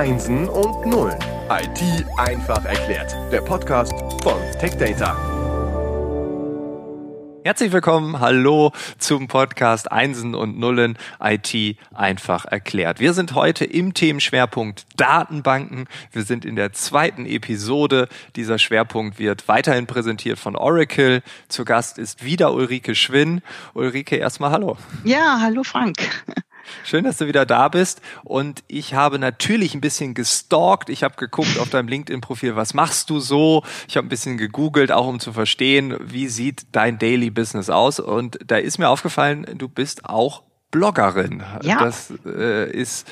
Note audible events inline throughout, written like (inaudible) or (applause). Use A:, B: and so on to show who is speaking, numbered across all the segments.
A: Einsen und Nullen. IT einfach erklärt. Der Podcast von TechData.
B: Herzlich willkommen, hallo zum Podcast Einsen und Nullen IT einfach erklärt. Wir sind heute im Themenschwerpunkt Datenbanken. Wir sind in der zweiten Episode. Dieser Schwerpunkt wird weiterhin präsentiert von Oracle. Zu Gast ist wieder Ulrike Schwinn. Ulrike, erstmal hallo.
C: Ja, hallo Frank.
B: Schön, dass du wieder da bist. Und ich habe natürlich ein bisschen gestalkt. Ich habe geguckt auf deinem LinkedIn-Profil, was machst du so? Ich habe ein bisschen gegoogelt, auch um zu verstehen, wie sieht dein Daily Business aus. Und da ist mir aufgefallen, du bist auch Bloggerin.
C: Ja.
B: Das äh, ist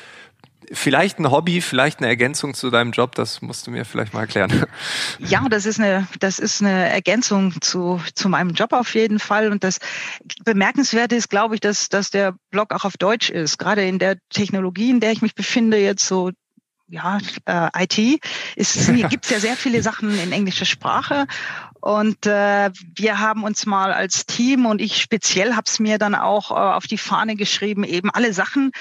B: vielleicht ein Hobby, vielleicht eine Ergänzung zu deinem Job, das musst du mir vielleicht mal erklären.
C: Ja, das ist eine, das ist eine Ergänzung zu, zu meinem Job auf jeden Fall. Und das Bemerkenswerte ist, glaube ich, dass, dass der Blog auch auf Deutsch ist. Gerade in der Technologie, in der ich mich befinde, jetzt so ja, äh, IT, ist, gibt es ja sehr viele Sachen in englischer Sprache. Und äh, wir haben uns mal als Team und ich speziell habe es mir dann auch äh, auf die Fahne geschrieben, eben alle Sachen,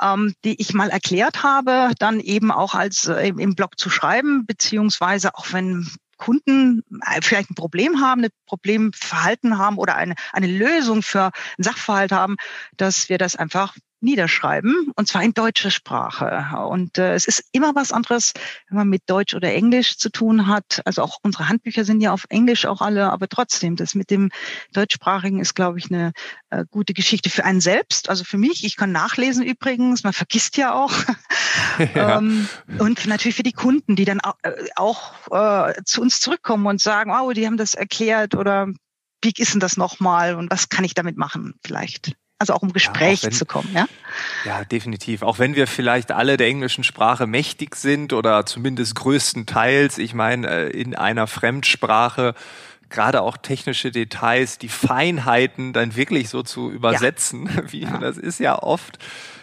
C: ähm, die ich mal erklärt habe, dann eben auch als äh, im Blog zu schreiben, beziehungsweise auch wenn Kunden äh, vielleicht ein Problem haben, ein Problemverhalten haben oder eine, eine Lösung für einen Sachverhalt haben, dass wir das einfach niederschreiben und zwar in deutscher Sprache. Und äh, es ist immer was anderes, wenn man mit Deutsch oder Englisch zu tun hat. Also auch unsere Handbücher sind ja auf Englisch auch alle, aber trotzdem, das mit dem Deutschsprachigen ist, glaube ich, eine äh, gute Geschichte für einen selbst. Also für mich, ich kann nachlesen übrigens, man vergisst ja auch. (laughs) Ja. ähm, und natürlich für die Kunden, die dann auch, äh, auch äh, zu uns zurückkommen und sagen, oh, die haben das erklärt oder wie ist denn das nochmal und was kann ich damit machen vielleicht? Also auch um Gespräch ja, wenn, zu kommen, ja?
B: Ja, definitiv. Auch wenn wir vielleicht alle der englischen Sprache mächtig sind oder zumindest größtenteils, ich meine, äh, in einer Fremdsprache gerade auch technische Details, die Feinheiten dann wirklich so zu übersetzen, (laughs) ja. wie das ist ja oft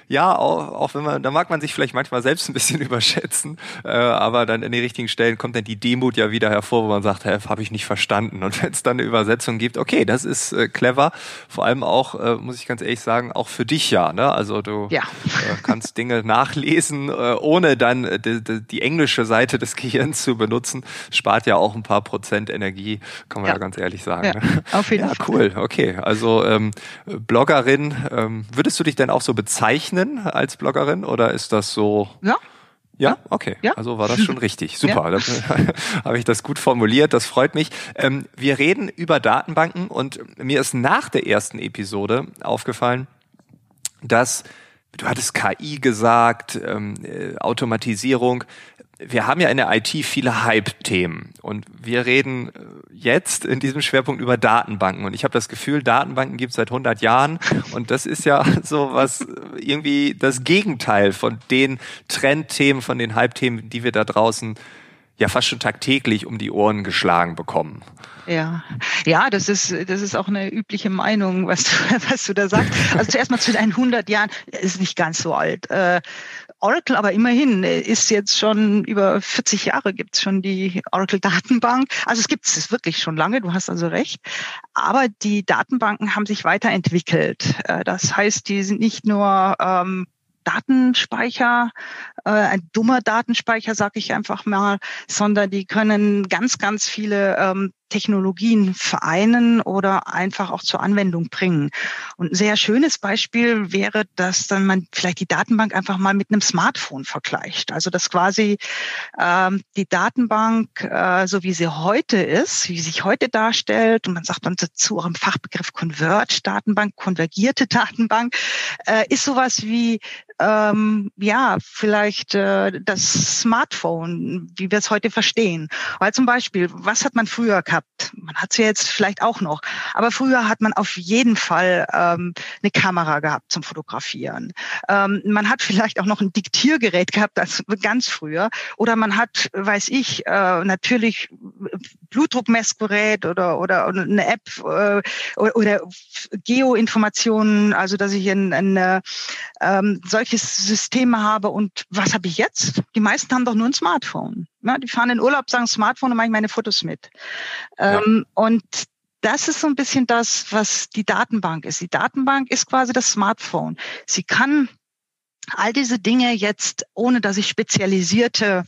B: ja, auch, auch wenn man, da mag man sich vielleicht manchmal selbst ein bisschen (laughs) überschätzen, äh, aber dann in die richtigen Stellen kommt dann die Demut ja wieder hervor, wo man sagt, hä, habe ich nicht verstanden. Und (laughs) wenn es dann eine Übersetzung gibt, okay, das ist äh, clever. Vor allem auch, äh, muss ich ganz ehrlich sagen, auch für dich ja. Ne? Also du ja. äh, kannst Dinge (laughs) nachlesen, äh, ohne dann äh, die, die, die englische Seite des Gehirns zu benutzen. Spart ja auch ein paar Prozent Energie, kann man ja, ja ganz ehrlich sagen. Ja,
C: ne? auf jeden
B: Fall. cool, okay. Also ähm, Bloggerin, ähm, würdest du dich denn auch so bezeichnen? Bloggerin als Bloggerin oder ist das so?
C: Ja.
B: Ja, okay. Ja. Also war das schon (laughs) richtig. Super. Ja. (laughs) habe ich das gut formuliert. Das freut mich. Ähm, wir reden über Datenbanken und mir ist nach der ersten Episode aufgefallen, dass du hattest KI gesagt, ähm, äh, Automatisierung wir haben ja in der IT viele Hype-Themen und wir reden äh, jetzt in diesem Schwerpunkt über Datenbanken und ich habe das Gefühl, Datenbanken gibt es seit 100 Jahren und das ist ja (laughs) so was irgendwie das Gegenteil von den Trendthemen, von den Hype-Themen, die wir da draußen ja fast schon tagtäglich um die Ohren geschlagen bekommen.
C: Ja, ja, das ist, das ist auch eine übliche Meinung, was du, (laughs) was du da sagst. Also zuerst mal zu deinen 100 Jahren, ist nicht ganz so alt. Äh, Oracle aber immerhin ist jetzt schon über 40 Jahre gibt's schon die Oracle-Datenbank. Also es gibt es wirklich schon lange, du hast also recht. Aber die Datenbanken haben sich weiterentwickelt. Äh, das heißt, die sind nicht nur ähm, Datenspeicher, äh, ein dummer Datenspeicher, sage ich einfach mal, sondern die können ganz, ganz viele ähm, Technologien vereinen oder einfach auch zur Anwendung bringen. Und ein sehr schönes Beispiel wäre, dass dann man vielleicht die Datenbank einfach mal mit einem Smartphone vergleicht. Also dass quasi ähm, die Datenbank, äh, so wie sie heute ist, wie sie sich heute darstellt, und man sagt dann auch im Fachbegriff Converge-Datenbank, konvergierte Datenbank, äh, ist sowas wie ähm, ja, vielleicht äh, das Smartphone, wie wir es heute verstehen. Weil zum Beispiel, was hat man früher gehabt? Man hat es ja jetzt vielleicht auch noch, aber früher hat man auf jeden Fall ähm, eine Kamera gehabt zum Fotografieren. Ähm, man hat (laughs) vielleicht auch noch ein Diktiergerät gehabt, als ganz früher. Oder man hat, weiß ich, äh, natürlich Blutdruckmessgerät oder, oder eine App äh, oder, Geoinformationen, also dass ich ein, ein ähm, solches System habe. Und was habe ich jetzt? Die meisten haben doch nur ein Smartphone. Ja, die fahren in Urlaub, sagen Smartphone und machen meine Fotos mit. Ja. Ähm, und das ist so ein bisschen das, was die Datenbank ist. Die Datenbank ist quasi das Smartphone. Sie kann all diese Dinge jetzt, ohne dass ich spezialisierte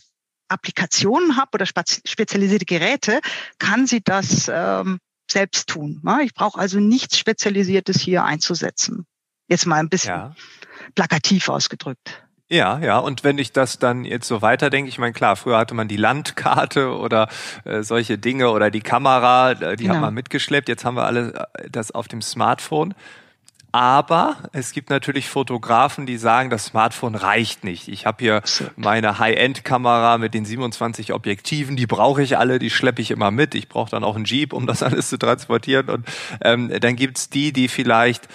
C: Applikationen habe oder spezialisierte Geräte, kann sie das ähm, selbst tun. Ne? Ich brauche also nichts Spezialisiertes hier einzusetzen. Jetzt mal ein bisschen ja. plakativ ausgedrückt.
B: Ja, ja. Und wenn ich das dann jetzt so weiterdenke, ich meine, klar, früher hatte man die Landkarte oder äh, solche Dinge oder die Kamera, äh, die genau. hat man mitgeschleppt. Jetzt haben wir alle äh, das auf dem Smartphone. Aber es gibt natürlich Fotografen, die sagen, das Smartphone reicht nicht. Ich habe hier meine High-End-Kamera mit den 27 Objektiven, die brauche ich alle, die schleppe ich immer mit. Ich brauche dann auch einen Jeep, um das (laughs) alles zu transportieren. Und ähm, dann gibt's die, die vielleicht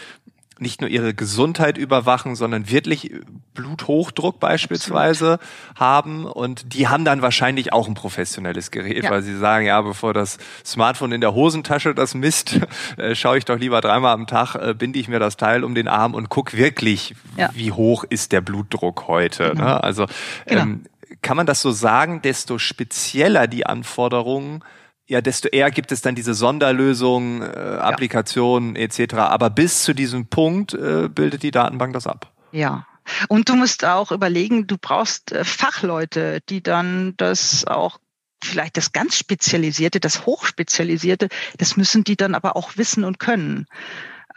B: nicht nur ihre Gesundheit überwachen, sondern wirklich Bluthochdruck beispielsweise Absolut. haben. Und die haben dann wahrscheinlich auch ein professionelles Gerät, ja. weil sie sagen, ja, bevor das Smartphone in der Hosentasche das misst, (laughs) äh, schaue ich doch lieber dreimal am Tag, äh, binde ich mir das Teil um den Arm und guck wirklich, ja. wie hoch ist der Blutdruck heute. Genau. Ne? Also genau. ähm, kann man das so sagen, desto spezieller die Anforderungen, ja, desto eher gibt es dann diese Sonderlösungen, äh, Applikationen ja. etc. Aber bis zu diesem Punkt äh, bildet die Datenbank das ab.
C: Ja. Und du musst auch überlegen, du brauchst äh, Fachleute, die dann das auch vielleicht das ganz Spezialisierte, das Hochspezialisierte, das müssen die dann aber auch wissen und können.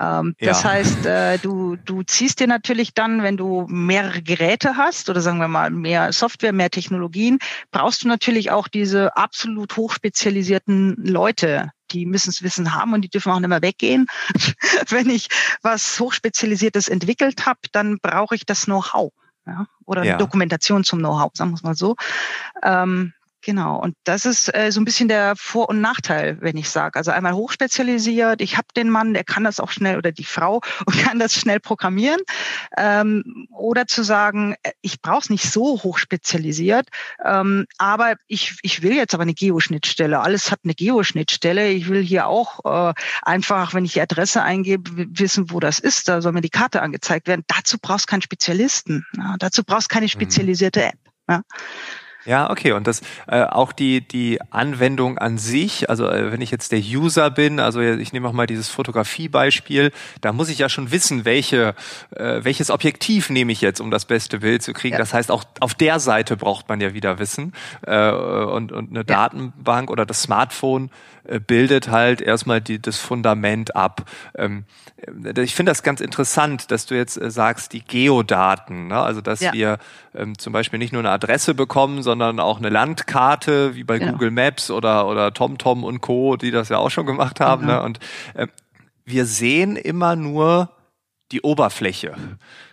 C: Ähm, das ja. heißt, äh, du, du ziehst dir natürlich dann, wenn du mehrere Geräte hast oder sagen wir mal mehr Software, mehr Technologien, brauchst du natürlich auch diese absolut hochspezialisierten Leute, die müssen es Wissen haben und die dürfen auch nicht mehr weggehen. (laughs) wenn ich was Hochspezialisiertes entwickelt habe, dann brauche ich das Know-how. Ja? Oder ja. Dokumentation zum Know-how, sagen wir es mal so. Ähm, Genau, und das ist äh, so ein bisschen der Vor- und Nachteil, wenn ich sage. Also einmal hochspezialisiert, ich habe den Mann, der kann das auch schnell oder die Frau (laughs) und kann das schnell programmieren. Ähm, oder zu sagen, äh, ich brauche es nicht so hochspezialisiert, ähm, aber ich, ich will jetzt aber eine Geoschnittstelle. Alles hat eine Geoschnittstelle. Ich will hier auch äh, einfach, wenn ich die Adresse eingebe, wissen, wo das ist. Da soll mir die Karte angezeigt werden. Dazu brauchst du keinen Spezialisten. Ja, dazu brauchst du keine mhm. spezialisierte App. Ja.
B: Ja, okay. Und das äh, auch die die Anwendung an sich. Also äh, wenn ich jetzt der User bin, also ich nehme auch mal dieses Fotografiebeispiel, da muss ich ja schon wissen, welche äh, welches Objektiv nehme ich jetzt, um das beste Bild zu kriegen. Ja. Das heißt, auch auf der Seite braucht man ja wieder Wissen äh, und und eine ja. Datenbank oder das Smartphone bildet halt erstmal die, das Fundament ab. Ähm, äh, ich finde das ganz interessant, dass du jetzt äh, sagst, die Geodaten, ne? also dass ja. wir ähm, zum Beispiel nicht nur eine Adresse bekommen, sondern auch eine Landkarte, wie bei genau. Google Maps oder, oder TomTom und Co., die das ja auch schon gemacht haben. Mhm. Ne? Und äh, wir sehen immer nur die Oberfläche.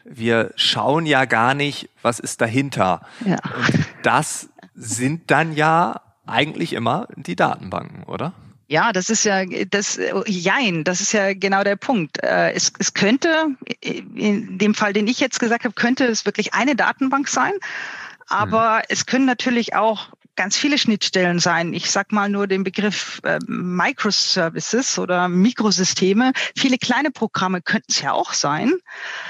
B: Wir schauen ja gar nicht, was ist dahinter. Ja. Und das sind dann ja eigentlich immer die Datenbanken, oder?
C: Ja, das ist ja das Jein, das ist ja genau der Punkt. Äh, es, es könnte, in dem Fall, den ich jetzt gesagt habe, könnte es wirklich eine Datenbank sein. Aber hm. es können natürlich auch ganz viele Schnittstellen sein. Ich sag mal nur den Begriff äh, Microservices oder Mikrosysteme. Viele kleine Programme könnten es ja auch sein.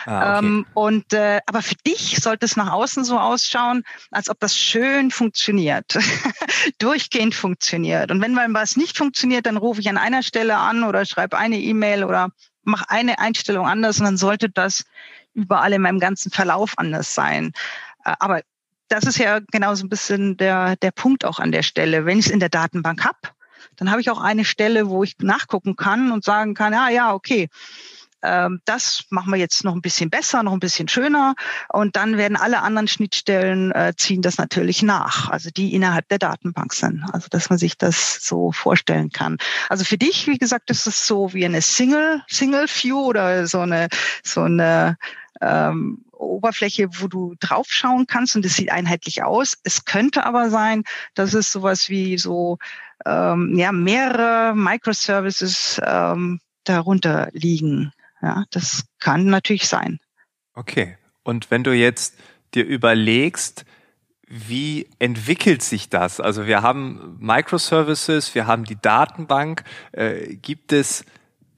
C: Ah, okay. ähm, und äh, aber für dich sollte es nach außen so ausschauen, als ob das schön funktioniert, (laughs) durchgehend funktioniert. Und wenn mal was nicht funktioniert, dann rufe ich an einer Stelle an oder schreibe eine E-Mail oder mache eine Einstellung anders und dann sollte das überall in meinem ganzen Verlauf anders sein. Äh, aber das ist ja genau so ein bisschen der, der Punkt auch an der Stelle. Wenn ich es in der Datenbank habe, dann habe ich auch eine Stelle, wo ich nachgucken kann und sagen kann, ja, ja, okay, ähm, das machen wir jetzt noch ein bisschen besser, noch ein bisschen schöner. Und dann werden alle anderen Schnittstellen äh, ziehen das natürlich nach, also die innerhalb der Datenbank sind. Also dass man sich das so vorstellen kann. Also für dich, wie gesagt, ist es so wie eine Single, Single View oder so eine, so eine ähm, Oberfläche, wo du draufschauen kannst und es sieht einheitlich aus. Es könnte aber sein, dass es sowas wie so ähm, ja, mehrere Microservices ähm, darunter liegen. Ja, das kann natürlich sein.
B: Okay. Und wenn du jetzt dir überlegst, wie entwickelt sich das? Also wir haben Microservices, wir haben die Datenbank. Äh, gibt es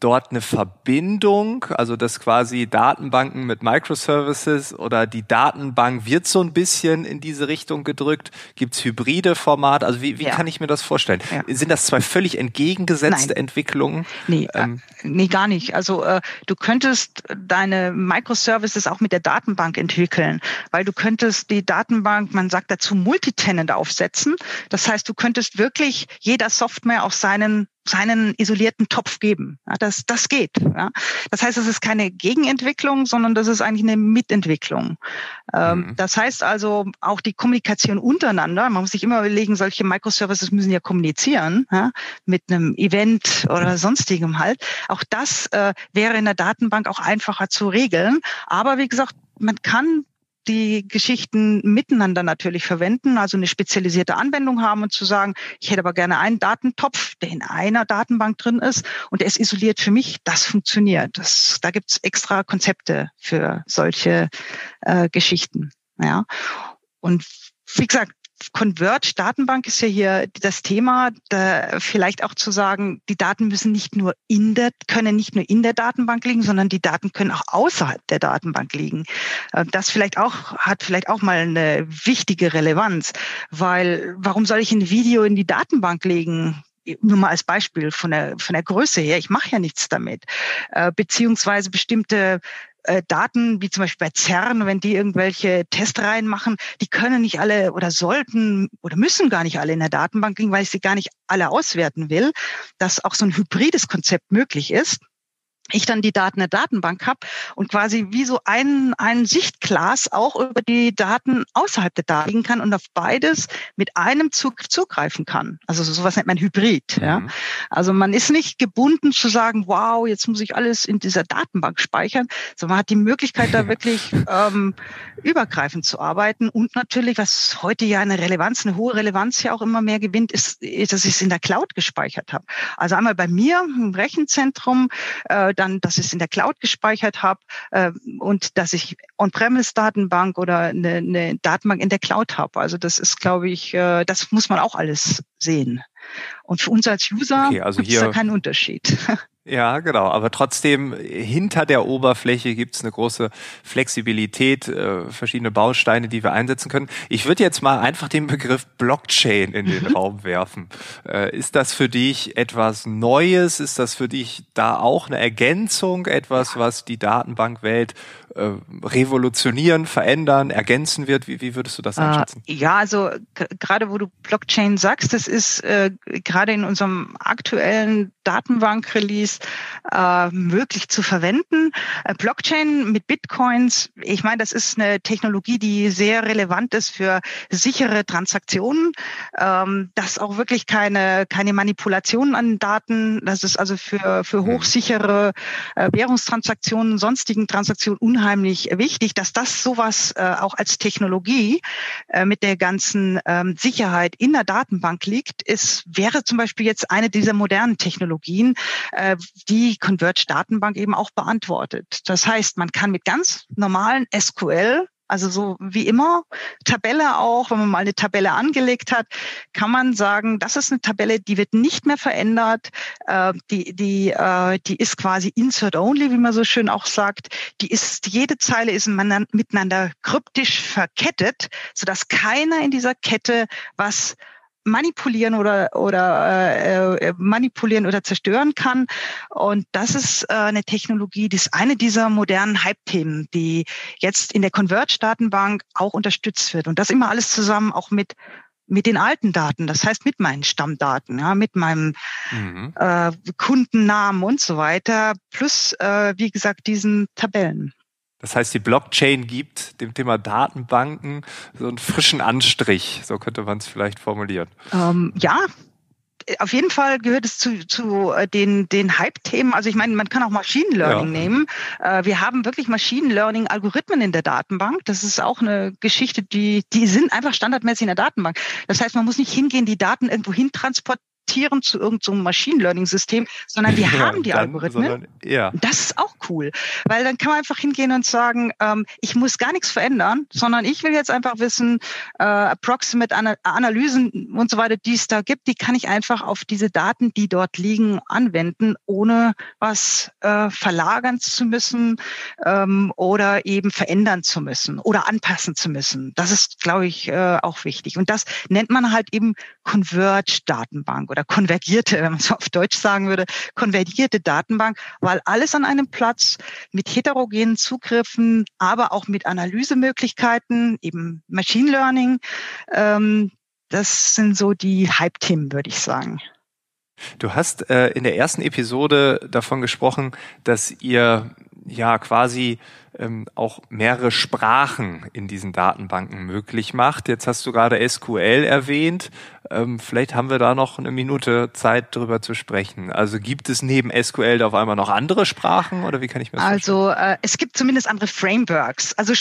B: dort eine Verbindung, also dass quasi Datenbanken mit Microservices oder die Datenbank wird so ein bisschen in diese Richtung gedrückt? Gibt es hybride Formate? Also wie, wie ja. kann ich mir das vorstellen? Ja. Sind das zwei völlig entgegengesetzte Nein. Entwicklungen?
C: Nee, äh, ähm, nee, gar nicht. Also äh, du könntest deine Microservices auch mit der Datenbank entwickeln, weil du könntest die Datenbank, man sagt dazu Multitenant aufsetzen. Das heißt, du könntest wirklich jeder Software auf seinen seinen isolierten Topf geben. Ja, das, das geht. Ja. Das heißt, es ist keine Gegenentwicklung, sondern das ist eigentlich eine Mitentwicklung. Ähm, mhm. Das heißt also auch die Kommunikation untereinander. Man muss sich immer überlegen, solche Microservices müssen ja kommunizieren ja, mit einem Event oder sonstigem halt. Auch das äh, wäre in der Datenbank auch einfacher zu regeln. Aber wie gesagt, man kann die Geschichten miteinander natürlich verwenden, also eine spezialisierte Anwendung haben und zu sagen, ich hätte aber gerne einen Datentopf, der in einer Datenbank drin ist und der ist isoliert für mich, das funktioniert. Das, da gibt's extra Konzepte für solche äh, Geschichten. Ja. Und wie gesagt, Converge Datenbank ist ja hier das Thema, da vielleicht auch zu sagen, die Daten müssen nicht nur in der, können nicht nur in der Datenbank liegen, sondern die Daten können auch außerhalb der Datenbank liegen. Äh, das vielleicht auch, hat vielleicht auch mal eine wichtige Relevanz, weil warum soll ich ein Video in die Datenbank legen? Nur mal als Beispiel von der, von der Größe her, ich mache ja nichts damit. Äh, beziehungsweise bestimmte äh, Daten, wie zum Beispiel bei CERN, wenn die irgendwelche Testreihen machen, die können nicht alle oder sollten oder müssen gar nicht alle in der Datenbank liegen, weil ich sie gar nicht alle auswerten will, dass auch so ein hybrides Konzept möglich ist ich dann die Daten in der Datenbank habe und quasi wie so ein, ein Sichtglas auch über die Daten außerhalb der Daten liegen kann und auf beides mit einem Zug zugreifen kann. Also sowas nennt man Hybrid. Mhm. Ja? Also man ist nicht gebunden zu sagen, wow, jetzt muss ich alles in dieser Datenbank speichern, sondern man hat die Möglichkeit, da (laughs) wirklich ähm, übergreifend zu arbeiten und natürlich, was heute ja eine Relevanz, eine hohe Relevanz ja auch immer mehr gewinnt, ist, dass ich es in der Cloud gespeichert habe. Also einmal bei mir im Rechenzentrum, äh, dann, dass ich es in der Cloud gespeichert habe äh, und dass ich On-Premise-Datenbank oder eine, eine Datenbank in der Cloud habe. Also das ist, glaube ich, äh, das muss man auch alles sehen. Und für uns als User okay, also gibt es da keinen Unterschied. (laughs)
B: Ja, genau. Aber trotzdem, hinter der Oberfläche gibt es eine große Flexibilität, äh, verschiedene Bausteine, die wir einsetzen können. Ich würde jetzt mal einfach den Begriff Blockchain in den mhm. Raum werfen. Äh, ist das für dich etwas Neues? Ist das für dich da auch eine Ergänzung, etwas, was die Datenbankwelt äh, revolutionieren, verändern, ergänzen wird? Wie, wie würdest du das ah, einschätzen?
C: ja, also gerade wo du Blockchain sagst, das ist äh, gerade in unserem aktuellen Datenbank-Release äh, möglich zu verwenden. Äh, Blockchain mit Bitcoins, ich meine, das ist eine Technologie, die sehr relevant ist für sichere Transaktionen, ähm, dass auch wirklich keine, keine Manipulationen an Daten, das ist also für, für mhm. hochsichere äh, Währungstransaktionen, sonstigen Transaktionen unheimlich wichtig, dass das sowas äh, auch als Technologie äh, mit der ganzen ähm, Sicherheit in der Datenbank liegt, ist, wäre zum Beispiel jetzt eine dieser modernen Technologien, äh, die Converge Datenbank eben auch beantwortet. Das heißt, man kann mit ganz normalen SQL also so wie immer, Tabelle auch, wenn man mal eine Tabelle angelegt hat, kann man sagen, das ist eine Tabelle, die wird nicht mehr verändert. Äh, die, die, äh, die ist quasi insert only, wie man so schön auch sagt. Die ist, jede Zeile ist miteinander kryptisch verkettet, sodass keiner in dieser Kette was manipulieren oder oder äh, äh, manipulieren oder zerstören kann. Und das ist äh, eine Technologie, die ist eine dieser modernen Hype-Themen, die jetzt in der Converge-Datenbank auch unterstützt wird. Und das immer alles zusammen auch mit mit den alten Daten, das heißt mit meinen Stammdaten, ja, mit meinem mhm. äh, Kundennamen und so weiter, plus äh, wie gesagt diesen Tabellen.
B: Das heißt, die Blockchain gibt dem Thema Datenbanken so einen frischen Anstrich, so könnte man es vielleicht formulieren.
C: Ähm, ja, auf jeden Fall gehört es zu, zu äh, den, den Hype-Themen. Also ich meine, man kann auch Machine Learning ja. nehmen. Äh, wir haben wirklich Machine Learning-Algorithmen in der Datenbank. Das ist auch eine Geschichte, die, die sind einfach standardmäßig in der Datenbank. Das heißt, man muss nicht hingehen, die Daten irgendwo hin transportieren adaptieren zu irgendeinem so Machine Learning System, sondern wir ja, haben die dann, Algorithmen. Sondern,
B: ja.
C: Das ist auch cool, weil dann kann man einfach hingehen und sagen, ähm, ich muss gar nichts verändern, sondern ich will jetzt einfach wissen, äh, Approximate Analysen und so weiter, die es da gibt, die kann ich einfach auf diese Daten, die dort liegen, anwenden, ohne was äh, verlagern zu müssen ähm, oder eben verändern zu müssen oder anpassen zu müssen. Das ist, glaube ich, äh, auch wichtig. Und das nennt man halt eben Converge-Datenbank oder konvergierte, wenn man es (laughs) auf Deutsch sagen würde, konvergierte Datenbank, weil alles an einem Platz mit heterogenen Zugriffen, aber auch mit Analysemöglichkeiten, eben Machine Learning, ähm, das sind so die Hype-Themen, würde ich sagen.
B: Du hast äh, in der ersten Episode davon gesprochen, dass ihr ja quasi ähm, auch mehrere Sprachen in diesen Datenbanken möglich macht. Jetzt hast du gerade SQL erwähnt. Ähm, vielleicht haben wir da noch eine Minute Zeit, darüber zu sprechen. Also gibt es neben SQL da auf einmal noch andere Sprachen oder wie kann ich mir das
C: Also äh, es gibt zumindest andere Frameworks. Also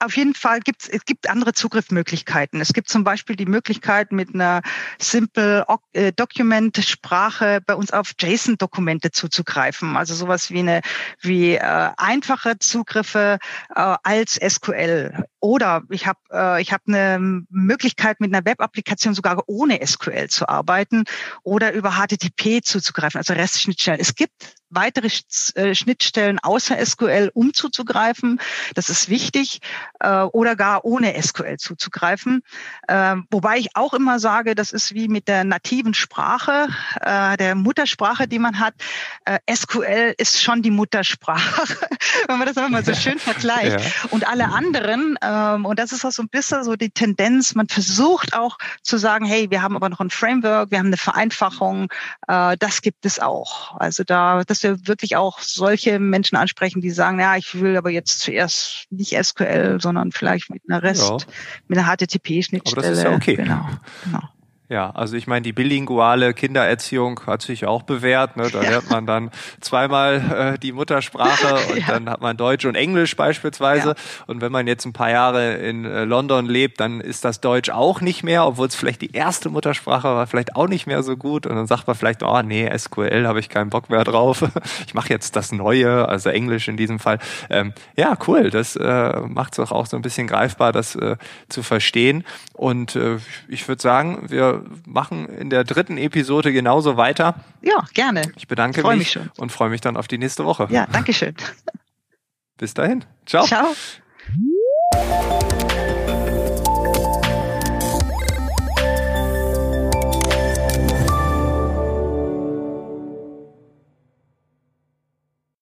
C: auf jeden Fall gibt es gibt andere Zugriffsmöglichkeiten. Es gibt zum Beispiel die Möglichkeit, mit einer Simple äh, Document Sprache bei uns auf JSON-Dokumente zuzugreifen. Also sowas wie eine wie äh, einfache Zugriffe äh, als SQL. Oder ich habe äh, ich habe eine Möglichkeit, mit einer Web-Applikation sogar ohne SQL zu arbeiten oder über HTTP zuzugreifen, also REST-Schnittstellen. Es gibt weitere äh, Schnittstellen außer SQL um zuzugreifen. Das ist wichtig äh, oder gar ohne SQL zuzugreifen. Äh, wobei ich auch immer sage, das ist wie mit der nativen Sprache, äh, der Muttersprache, die man hat. SQL ist schon die Muttersprache, (laughs) wenn man das einfach mal so schön vergleicht. Ja. Und alle anderen, ähm, und das ist auch so ein bisschen so die Tendenz, man versucht auch zu sagen, hey, wir haben aber noch ein Framework, wir haben eine Vereinfachung, das gibt es auch. Also da, das wir wirklich auch solche Menschen ansprechen, die sagen, ja, ich will aber jetzt zuerst nicht SQL, sondern vielleicht mit einer REST, ja. mit einer HTTP-Schnittstelle.
B: Aber das ist ja okay.
C: Genau, genau.
B: Ja, also ich meine, die bilinguale Kindererziehung hat sich auch bewährt. Ne? Da ja. lernt man dann zweimal äh, die Muttersprache (laughs) und ja. dann hat man Deutsch und Englisch beispielsweise. Ja. Und wenn man jetzt ein paar Jahre in äh, London lebt, dann ist das Deutsch auch nicht mehr, obwohl es vielleicht die erste Muttersprache war, vielleicht auch nicht mehr so gut. Und dann sagt man vielleicht, oh nee, SQL habe ich keinen Bock mehr drauf. (laughs) ich mache jetzt das Neue, also Englisch in diesem Fall. Ähm, ja, cool. Das äh, macht es auch so ein bisschen greifbar, das äh, zu verstehen. Und äh, ich würde sagen, wir machen in der dritten Episode genauso weiter.
C: Ja, gerne.
B: Ich bedanke freu mich, mich und freue mich dann auf die nächste Woche.
C: Ja, danke schön.
B: Bis dahin. Ciao.
C: Ciao.